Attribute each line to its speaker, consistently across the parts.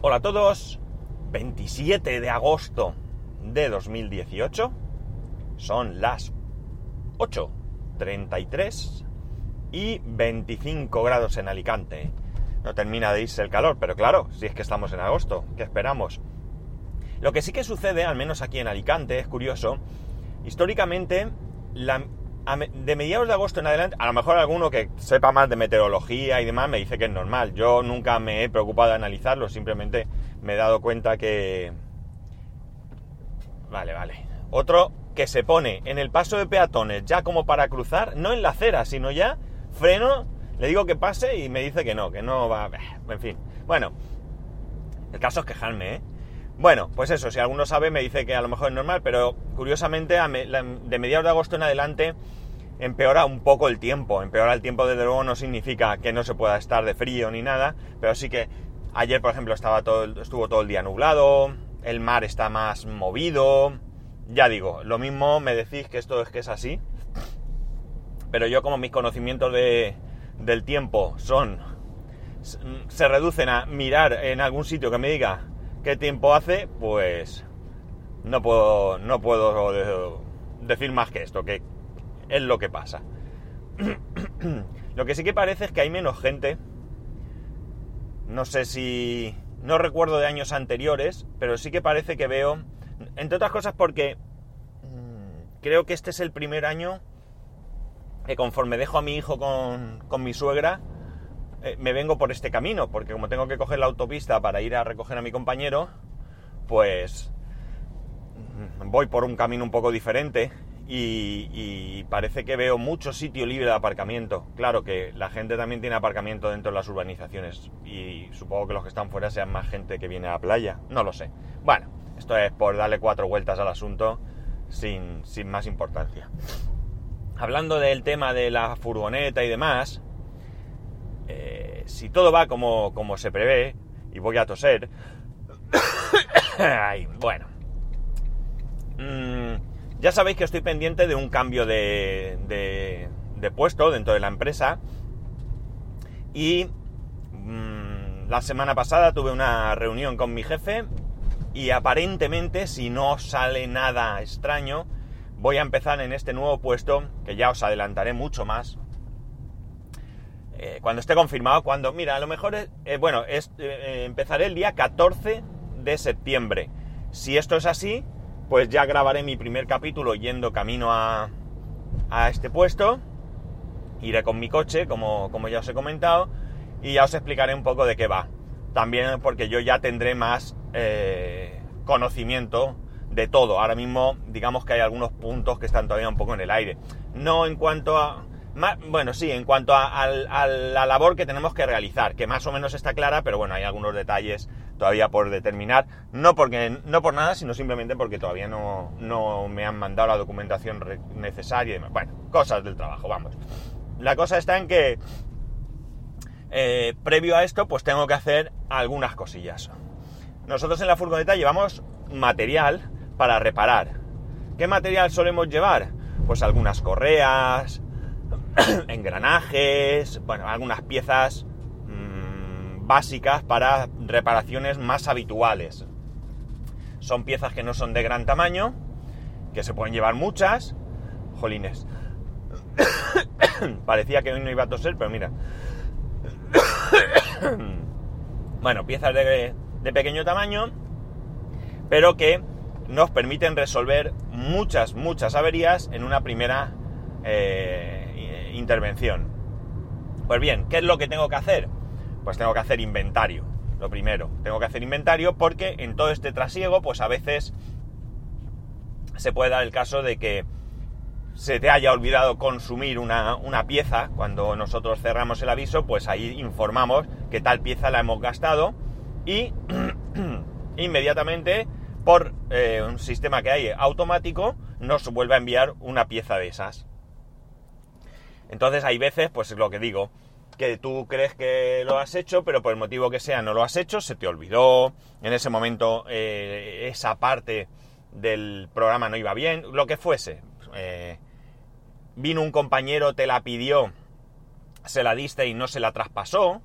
Speaker 1: Hola a todos, 27 de agosto de 2018, son las 8.33 y 25 grados en Alicante. No termina de irse el calor, pero claro, si es que estamos en agosto, ¿qué esperamos? Lo que sí que sucede, al menos aquí en Alicante, es curioso, históricamente, la, de mediados de agosto en adelante, a lo mejor alguno que sepa más de meteorología y demás me dice que es normal. Yo nunca me he preocupado de analizarlo, simplemente me he dado cuenta que... Vale, vale. Otro que se pone en el paso de peatones ya como para cruzar, no en la acera, sino ya freno, le digo que pase y me dice que no, que no va... En fin. Bueno, el caso es quejarme, ¿eh? Bueno, pues eso, si alguno sabe me dice que a lo mejor es normal, pero curiosamente de mediados de agosto en adelante empeora un poco el tiempo. Empeora el tiempo desde luego no significa que no se pueda estar de frío ni nada, pero sí que ayer por ejemplo estaba todo, estuvo todo el día nublado, el mar está más movido. Ya digo, lo mismo me decís que esto es que es así, pero yo como mis conocimientos de, del tiempo son se reducen a mirar en algún sitio que me diga qué tiempo hace, pues no puedo, no puedo decir más que esto, que es lo que pasa. lo que sí que parece es que hay menos gente. No sé si... No recuerdo de años anteriores, pero sí que parece que veo... Entre otras cosas porque mm, creo que este es el primer año que conforme dejo a mi hijo con, con mi suegra, eh, me vengo por este camino, porque como tengo que coger la autopista para ir a recoger a mi compañero, pues mm, voy por un camino un poco diferente y, parece que veo mucho sitio libre de aparcamiento. Claro que la gente también tiene aparcamiento dentro de las urbanizaciones y supongo que los que están fuera sean más gente que viene a la playa, no lo sé. Bueno, esto es por darle cuatro vueltas al asunto sin, sin más importancia. Hablando del tema de la furgoneta y demás, eh, si todo va como, se prevé, y voy a toser, bueno, mm, ya sabéis que estoy pendiente de un cambio de, de, puesto dentro de la empresa. Y mm, la semana pasada tuve una reunión con mi jefe y aparentemente si no sale nada extraño voy a empezar en este nuevo puesto que ya os adelantaré mucho más eh, cuando esté confirmado, cuando, mira, a lo mejor, eh, bueno, es, eh, empezaré el día 14 de septiembre. Si esto es así, pues ya grabaré mi primer capítulo yendo camino a, a este puesto. Iré con mi coche, como, como ya os he comentado, y ya os explicaré un poco de qué va. También porque yo ya tendré más conocimiento de todo. Ahora mismo, digamos que hay algunos puntos que están todavía un poco en el aire. No en cuanto a bueno, sí, en cuanto a, la labor que tenemos que realizar, que más o menos está clara, pero bueno, hay algunos detalles todavía por determinar, no, porque, no por nada, sino simplemente porque todavía no, me han mandado la documentación necesaria y. Bueno, cosas del trabajo, vamos. La cosa está en que, eh, previo a esto, pues tengo que hacer algunas cosillas. Nosotros en la furgoneta llevamos material para reparar. ¿Qué material solemos llevar? Pues algunas correas, engranajes, bueno, algunas piezas mm, básicas para reparaciones más habituales. Son piezas que no son de gran tamaño, que se pueden llevar muchas. Jolines. Parecía que hoy no iba a toser, pero mira. bueno, piezas de, pequeño tamaño, pero que nos permiten resolver muchas, muchas averías en una primera eh, intervención. Pues bien, ¿qué es lo que tengo que hacer? Pues tengo que hacer inventario. Lo primero, tengo que hacer inventario porque en todo este trasiego, pues a veces se puede dar el caso de que se te haya olvidado consumir una, una, pieza, cuando nosotros cerramos el aviso, pues ahí informamos que tal pieza la hemos gastado y inmediatamente por eh, un sistema que hay automático nos vuelve a enviar una pieza de esas. Entonces hay veces, pues es lo que digo, que tú crees que lo has hecho, pero por el motivo que sea no lo has hecho, se te olvidó, en ese momento eh, esa parte del programa no iba bien, lo que fuese. Eh, vino un compañero, te la pidió, se la diste y no se la traspasó,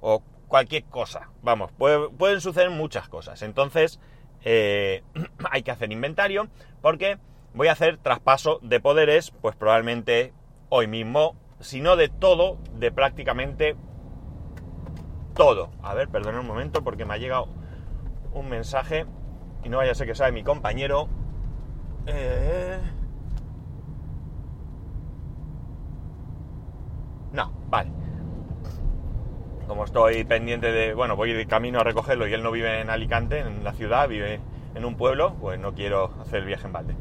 Speaker 1: o cualquier cosa. Vamos, pueden suceder muchas cosas. Entonces, eh, hay que hacer inventario porque voy a hacer traspaso de poderes, pues probablemente hoy mismo, si no de todo, de prácticamente todo. A ver, perdona un momento porque me ha llegado un mensaje y no vaya a ser que sea mi compañero. Eh, no, vale. Como estoy pendiente de, bueno, voy de camino a recogerlo y él no vive en Alicante, en la ciudad, vive en un pueblo, pues no quiero hacer el viaje en balde.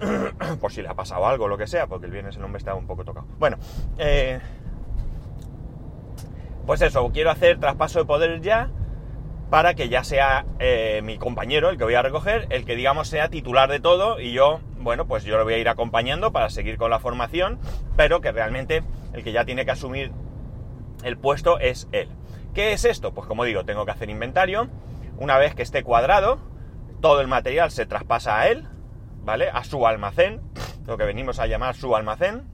Speaker 1: Por si le ha pasado algo, lo que sea, porque el viernes el hombre está un poco tocado. Bueno, eh, pues eso, quiero hacer traspaso de poder ya para que ya sea eh, mi compañero, el que voy a recoger, el que digamos sea titular de todo y yo, bueno, pues yo lo voy a ir acompañando para seguir con la formación, pero que realmente el que ya tiene que asumir el puesto es él. ¿Qué es esto? Pues como digo, tengo que hacer inventario. Una vez que esté cuadrado, todo el material se traspasa a él, ¿vale? A su almacén, lo que venimos a llamar su almacén.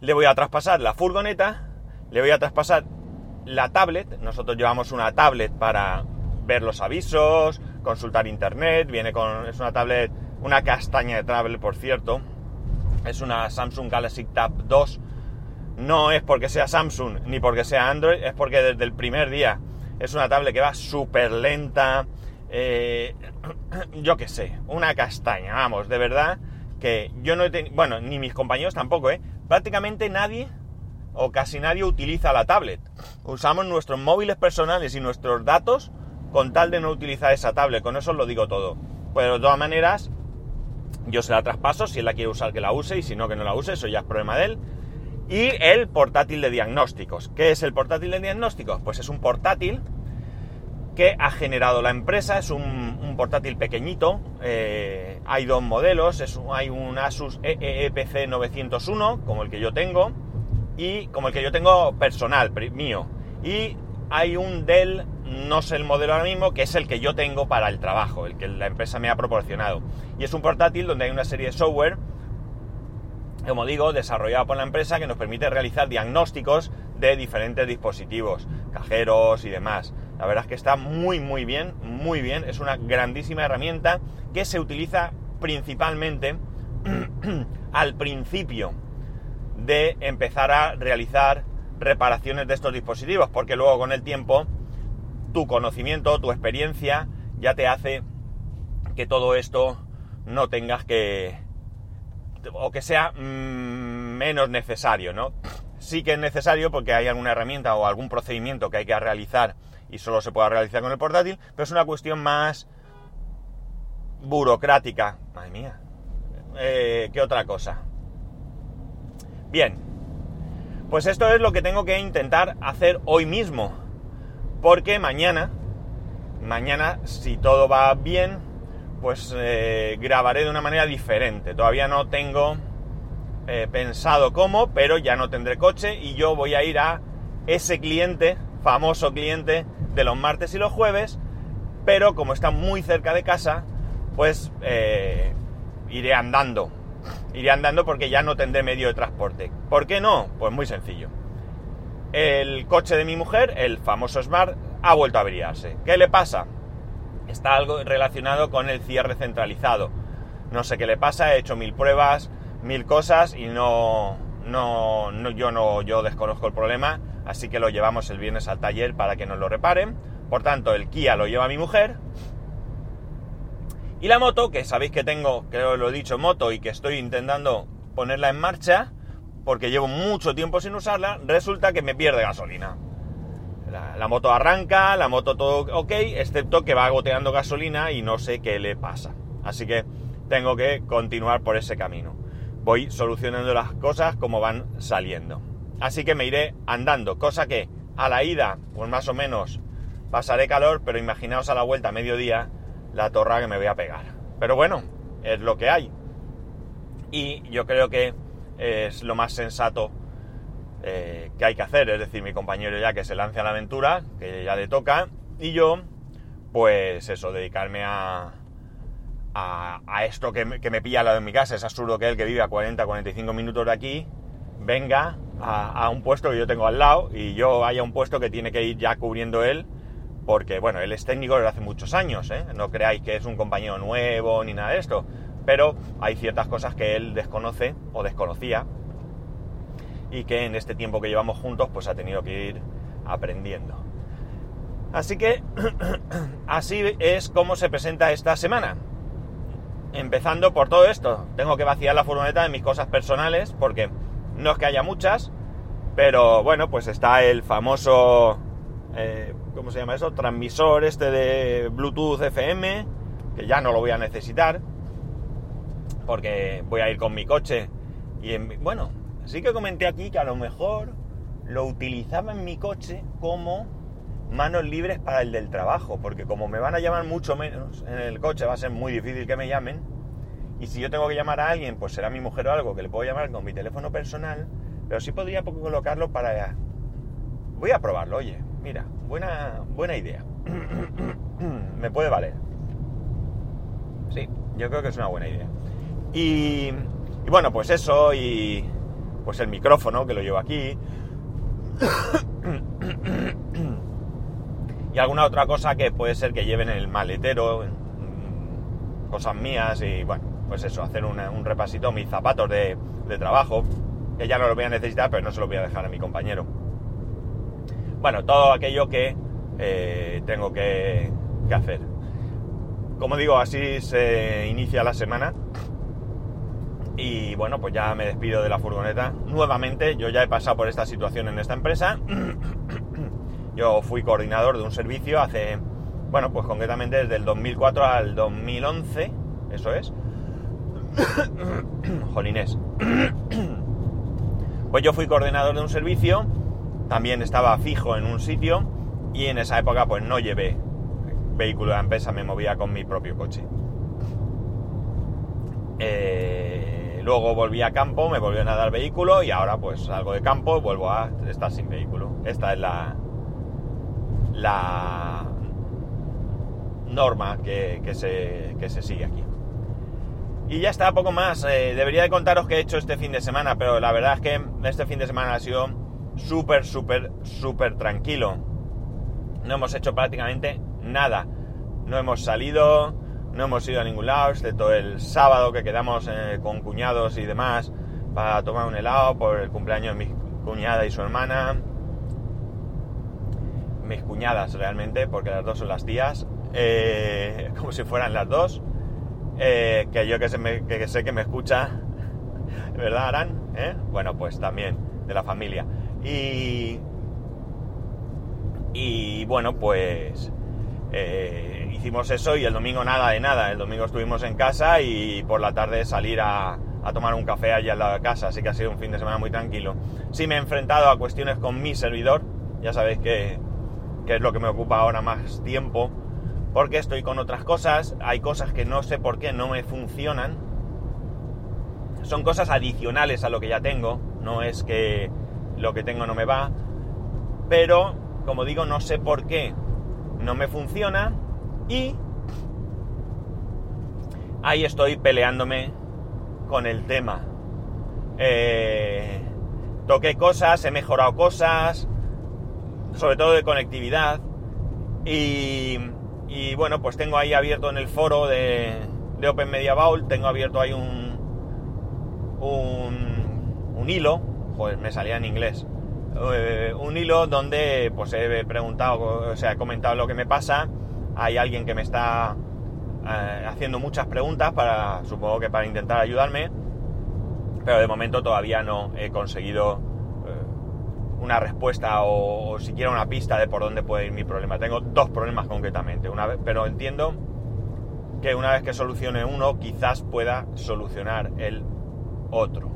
Speaker 1: Le voy a traspasar la furgoneta, le voy a traspasar la tablet. Nosotros llevamos una tablet para ver los avisos, consultar internet, viene con... es una tablet, una castaña de tablet, por cierto. Es una Samsung Galaxy Tab 2. No es porque sea Samsung ni porque sea Android, es porque desde el primer día es una tablet que va súper lenta. Eh, yo qué sé, una castaña, vamos, de verdad que yo no he tenido, bueno, ni mis compañeros tampoco, ¿eh? Prácticamente nadie o casi nadie utiliza la tablet. Usamos nuestros móviles personales y nuestros datos con tal de no utilizar esa tablet. Con eso os lo digo todo. Pero de todas maneras, yo se la traspaso. Si él la quiere usar, que la use. Y si no, que no la use. Eso ya es problema de él. Y el portátil de diagnósticos. ¿Qué es el portátil de diagnósticos? Pues es un portátil que ha generado la empresa. Es un, portátil pequeñito. Eh, hay dos modelos. Es, hay un Asus EEPC 901, como el que yo tengo y como el que yo tengo personal, mío. Y hay un Dell, no sé el modelo ahora mismo, que es el que yo tengo para el trabajo, el que la empresa me ha proporcionado. Y es un portátil donde hay una serie de software, como digo, desarrollado por la empresa que nos permite realizar diagnósticos de diferentes dispositivos, cajeros y demás. La verdad es que está muy muy bien, muy bien. Es una grandísima herramienta que se utiliza principalmente al principio de empezar a realizar reparaciones de estos dispositivos, porque luego con el tiempo tu conocimiento, tu experiencia ya te hace que todo esto no tengas que o que sea mm, menos necesario, ¿no? Sí que es necesario porque hay alguna herramienta o algún procedimiento que hay que realizar y solo se puede realizar con el portátil, pero es una cuestión más burocrática. Madre mía. Eh, ¿Qué otra cosa? Bien, pues esto es lo que tengo que intentar hacer hoy mismo, porque mañana, mañana si todo va bien, pues eh, grabaré de una manera diferente. Todavía no tengo eh, pensado cómo, pero ya no tendré coche y yo voy a ir a ese cliente, famoso cliente de los martes y los jueves, pero como está muy cerca de casa, pues eh, iré andando iré andando porque ya no tendré medio de transporte. ¿Por qué no? Pues muy sencillo. El coche de mi mujer, el famoso Smart, ha vuelto a averiarse. ¿Qué le pasa? Está algo relacionado con el cierre centralizado. No sé qué le pasa, he hecho mil pruebas, mil cosas y no, no, no, yo no, yo desconozco el problema, así que lo llevamos el viernes al taller para que nos lo reparen. Por tanto, el Kia lo lleva mi mujer y la moto, que sabéis que tengo, creo que lo he dicho, moto y que estoy intentando ponerla en marcha, porque llevo mucho tiempo sin usarla, resulta que me pierde gasolina. La, moto arranca, la moto todo ok, excepto que va goteando gasolina y no sé qué le pasa. Así que tengo que continuar por ese camino. Voy solucionando las cosas como van saliendo. Así que me iré andando, cosa que a la ida, pues más o menos pasaré calor, pero imaginaos a la vuelta a mediodía la torra que me voy a pegar. Pero bueno, es lo que hay. Y yo creo que es lo más sensato eh, que hay que hacer. Es decir, mi compañero ya que se lance a la aventura, que ya le toca, y yo, pues eso, dedicarme a, a, esto que me, que me pilla al lado de mi casa. Es absurdo que él que vive a 40, 45 minutos de aquí, venga a, un puesto que yo tengo al lado y yo haya un puesto que tiene que ir ya cubriendo él, porque bueno, él es técnico desde hace muchos años, ¿eh? no creáis que es un compañero nuevo ni nada de esto, pero hay ciertas cosas que él desconoce o desconocía y que en este tiempo que llevamos juntos pues ha tenido que ir aprendiendo. Así que así es como se presenta esta semana. Empezando por todo esto, tengo que vaciar la furgoneta de mis cosas personales porque no es que haya muchas, pero bueno, pues está el famoso, eh, ¿cómo se llama eso? Transmisor este de Bluetooth FM, que ya no lo voy a necesitar, porque voy a ir con mi coche. Y bueno, sí que comenté aquí que a lo mejor lo utilizaba en mi coche como manos libres para el del trabajo, porque como me van a llamar mucho menos en el coche, va a ser muy difícil que me llamen. Y si yo tengo que llamar a alguien, pues será mi mujer o algo que le puedo llamar con mi teléfono personal, pero sí podría colocarlo para... Voy a probarlo, oye, mira, buena, buena idea. me puede valer. Sí, yo creo que es una buena idea. Y, bueno, pues eso, y pues el micrófono que lo llevo aquí. y alguna otra cosa que puede ser que lleven en el maletero, cosas mías y bueno, pues eso, hacer un repasito, mis zapatos de, trabajo, que ya no los voy a necesitar, pero no se los voy a dejar a mi compañero. Bueno, todo aquello que eh, tengo que, que hacer. Como digo, así se inicia la semana. Y bueno, pues ya me despido de la furgoneta. Nuevamente, yo ya he pasado por esta situación en esta empresa. Yo fui coordinador de un servicio hace, bueno, pues concretamente desde el 2004 al 2011, eso es. Jolinés. pues yo fui coordinador de un servicio, también estaba fijo en un sitio y en esa época pues no llevé vehículo de la empresa, me movía con mi propio coche. Eh, luego volví a campo, me volvieron a dar vehículo y ahora pues salgo de campo y vuelvo a estar sin vehículo. Esta es la, la norma que, se, que se sigue aquí. Y ya está, poco más. Eh, debería de contaros qué he hecho este fin de semana, pero la verdad es que este fin de semana ha sido súper, súper, súper tranquilo. No hemos hecho prácticamente nada. No hemos salido, no hemos ido a ningún lado, excepto el sábado que quedamos eh, con cuñados y demás para tomar un helado por el cumpleaños de mi cuñada y su hermana. Mis cuñadas realmente, porque las dos son las tías, eh, como si fueran las dos. Eh, que yo que, sé que me escucha, ¿verdad, Aran? ¿Eh? Bueno, pues también de la familia. Y, y bueno, pues eh, hicimos eso y el domingo nada de nada. El domingo estuvimos en casa y por la tarde salir a, tomar un café allá al lado de casa, así que ha sido un fin de semana muy tranquilo. Sí me he enfrentado a cuestiones con mi servidor, ya sabéis que, que es lo que me ocupa ahora más tiempo porque estoy con otras cosas, hay cosas que no sé por qué no me funcionan, son cosas adicionales a lo que ya tengo, no es que lo que tengo no me va, pero como digo, no sé por qué no me funciona y ahí estoy peleándome con el tema. Eh, toqué cosas, he mejorado cosas, sobre todo de conectividad, y y bueno, pues tengo ahí abierto en el foro de, Open Media Vault, tengo abierto ahí un, un, hilo, pues me salía en inglés, eh, un hilo donde pues he preguntado, o sea, he comentado lo que me pasa, hay alguien que me está eh, haciendo muchas preguntas para, supongo que para intentar ayudarme, pero de momento todavía no he conseguido una respuesta o, siquiera una pista de por dónde puede ir mi problema. Tengo dos problemas concretamente, una vez, pero entiendo que una vez que solucione uno, quizás pueda solucionar el otro.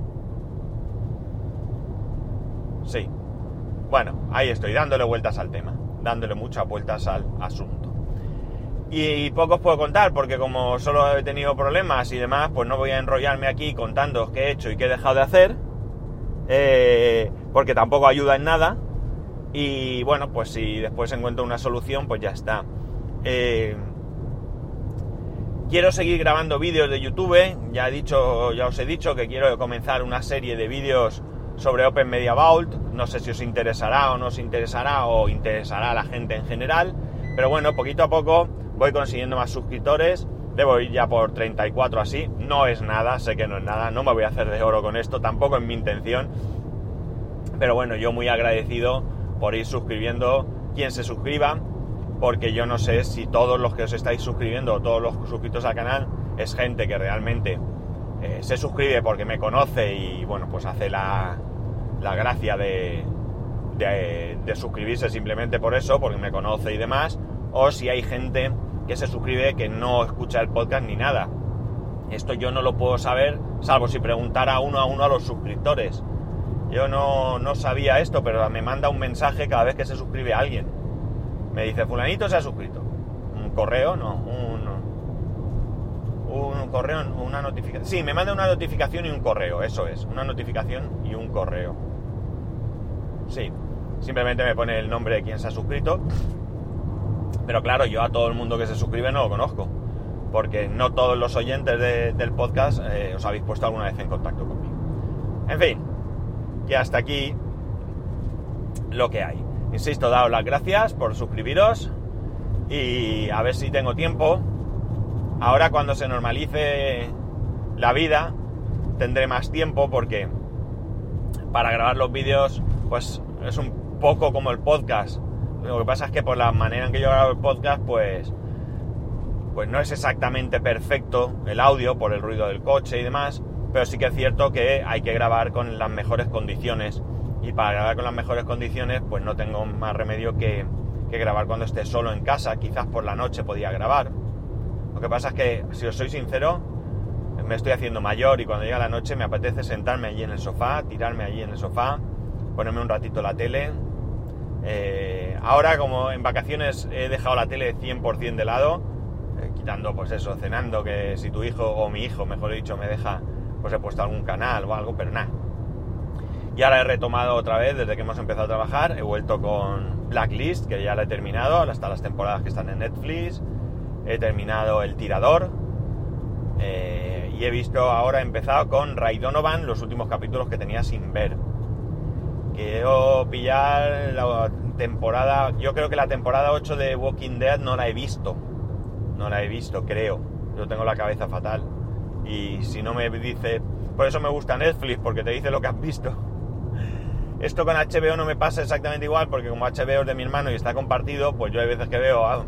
Speaker 1: Sí. Bueno, ahí estoy, dándole vueltas al tema, dándole muchas vueltas al asunto. Y, poco os puedo contar, porque como solo he tenido problemas y demás, pues no voy a enrollarme aquí contando qué he hecho y qué he dejado de hacer. Eh, porque tampoco ayuda en nada. Y bueno, pues si después encuentro una solución, pues ya está. Eh, quiero seguir grabando vídeos de YouTube. Ya he dicho, ya os he dicho que quiero comenzar una serie de vídeos sobre Open Media Vault. No sé si os interesará o no os interesará o interesará a la gente en general. Pero bueno, poquito a poco voy consiguiendo más suscriptores. Debo ir ya por 34 así. No es nada, sé que no es nada. No me voy a hacer de oro con esto, tampoco es mi intención. Pero bueno, yo muy agradecido por ir suscribiendo quien se suscriba. Porque yo no sé si todos los que os estáis suscribiendo todos los suscritos al canal es gente que realmente eh, se suscribe porque me conoce y bueno, pues hace la, la gracia de, de, suscribirse simplemente por eso, porque me conoce y demás, o si hay gente que se suscribe que no escucha el podcast ni nada. Esto yo no lo puedo saber, salvo si preguntara uno a uno a los suscriptores. Yo no, no sabía esto, pero me manda un mensaje cada vez que se suscribe alguien. Me dice, fulanito se ha suscrito. Un correo, no, un, un correo, una notificación. Sí, me manda una notificación y un correo, eso es, una notificación y un correo. Sí, simplemente me pone el nombre de quien se ha suscrito. Pero claro, yo a todo el mundo que se suscribe no lo conozco. Porque no todos los oyentes del podcast eh, os habéis puesto alguna vez en contacto conmigo. En fin, que hasta aquí lo que hay. Insisto, daos las gracias por suscribiros y a ver si tengo tiempo. Ahora cuando se normalice la vida, tendré más tiempo porque para grabar los vídeos pues es un poco como el podcast. Lo que pasa es que por la manera en que yo grabo el podcast, pues, pues no es exactamente perfecto el audio por el ruido del coche y demás, pero sí que es cierto que hay que grabar con las mejores condiciones. Y para grabar con las mejores condiciones, pues no tengo más remedio que, que grabar cuando esté solo en casa. Quizás por la noche podía grabar. Lo que pasa es que, si os soy sincero, me estoy haciendo mayor y cuando llega la noche me apetece sentarme allí en el sofá, tirarme allí en el sofá ponerme un ratito la tele. Eh, ahora, como en vacaciones he dejado la tele 100% de lado, eh, quitando pues eso, cenando, que si tu hijo o mi hijo, mejor dicho, me deja, pues he puesto algún canal o algo, pero nada. Y ahora he retomado otra vez desde que hemos empezado a trabajar, he vuelto con Blacklist, que ya la he terminado, hasta las temporadas que están en Netflix, he terminado El Tirador, eh, y he visto ahora, he empezado con Ray Donovan, los últimos capítulos que tenía sin ver quiero pillar la temporada. Yo creo que la temporada 8 de Walking Dead no la he visto. No la he visto, creo. Yo tengo la cabeza fatal. Y si no me dice. Por eso me gusta Netflix, porque te dice lo que has visto. Esto con HBO no me pasa exactamente igual, porque como HBO es de mi hermano y está compartido, pues yo hay veces que veo ah,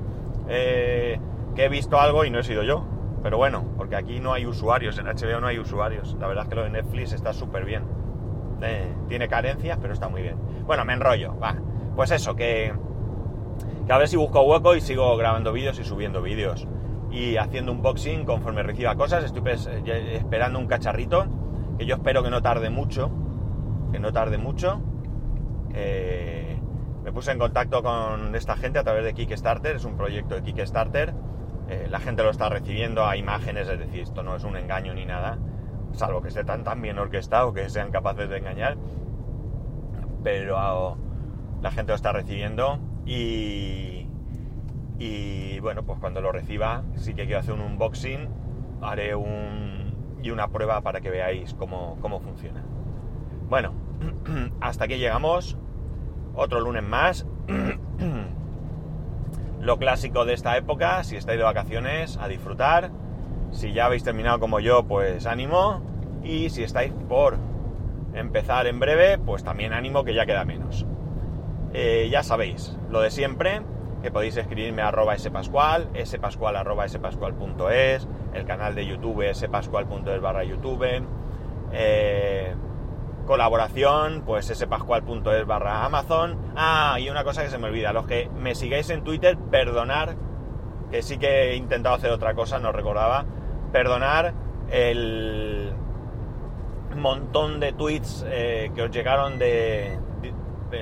Speaker 1: eh, que he visto algo y no he sido yo. Pero bueno, porque aquí no hay usuarios, en HBO no hay usuarios. La verdad es que lo de Netflix está súper bien. Eh, tiene carencias, pero está muy bien. Bueno, me enrollo, va. Pues eso, que, que a ver si busco hueco y sigo grabando vídeos y subiendo vídeos. Y haciendo unboxing conforme reciba cosas. Estoy eh, esperando un cacharrito, que yo espero que no tarde mucho. Que no tarde mucho. Eh, me puse en contacto con esta gente a través de Kickstarter, es un proyecto de Kickstarter. la gente lo está recibiendo a imágenes, es decir, esto no es un engaño ni nada salvo que esté tan, bien orquestado que sean capaces de engañar. Pero la gente lo está recibiendo y, y bueno, pues cuando lo reciba sí que quiero hacer un unboxing, haré un, y una prueba para que veáis cómo, cómo funciona. Bueno, hasta aquí llegamos. Otro lunes más. Lo clásico de esta época, si estáis de vacaciones, a disfrutar si ya habéis terminado como yo, pues ánimo. Y si estáis por empezar en breve, pues también ánimo que ya queda menos. Eh, ya sabéis, lo de siempre, que podéis escribirme a arroba spascual, spascual arroba spascual.es, el canal de YouTube spascual.es barra YouTube, eh, colaboración, pues spascual.es barra Amazon. Ah, y una cosa que se me olvida, los que me sigáis en Twitter, perdonar, que sí que he intentado hacer otra cosa, no recordaba, perdonar el montón de tweets eh, que os llegaron de,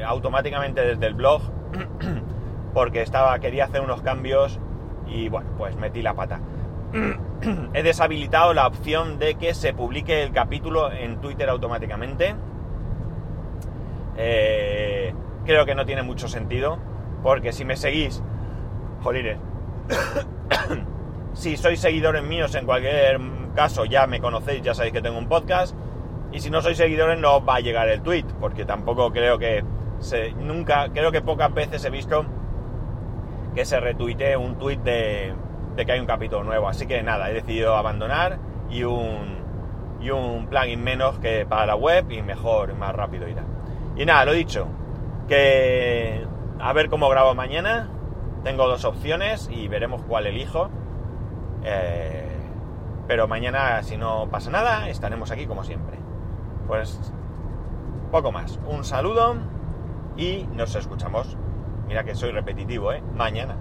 Speaker 1: automáticamente desde el blog porque estaba quería hacer unos cambios y bueno pues metí la pata. He deshabilitado la opción de que se publique el capítulo en Twitter automáticamente. Eh, creo que no tiene mucho sentido porque si me seguís jolines si sois seguidores míos en cualquier caso ya me conocéis, ya sabéis que tengo un podcast Y si no sois seguidores no os va a llegar el tweet, porque tampoco creo que se, nunca, creo que pocas veces he visto que se retuitee un tweet de, de que hay un capítulo nuevo. Así que nada, he decidido abandonar y un, y un plugin menos que para la web y mejor, y más rápido irá. Y nada, lo dicho, que a ver cómo grabo mañana. Tengo dos opciones y veremos cuál elijo. Eh, pero mañana, si no pasa nada, estaremos aquí como siempre. Pues poco más. Un saludo y nos escuchamos. Mira que soy repetitivo, ¿eh? Mañana.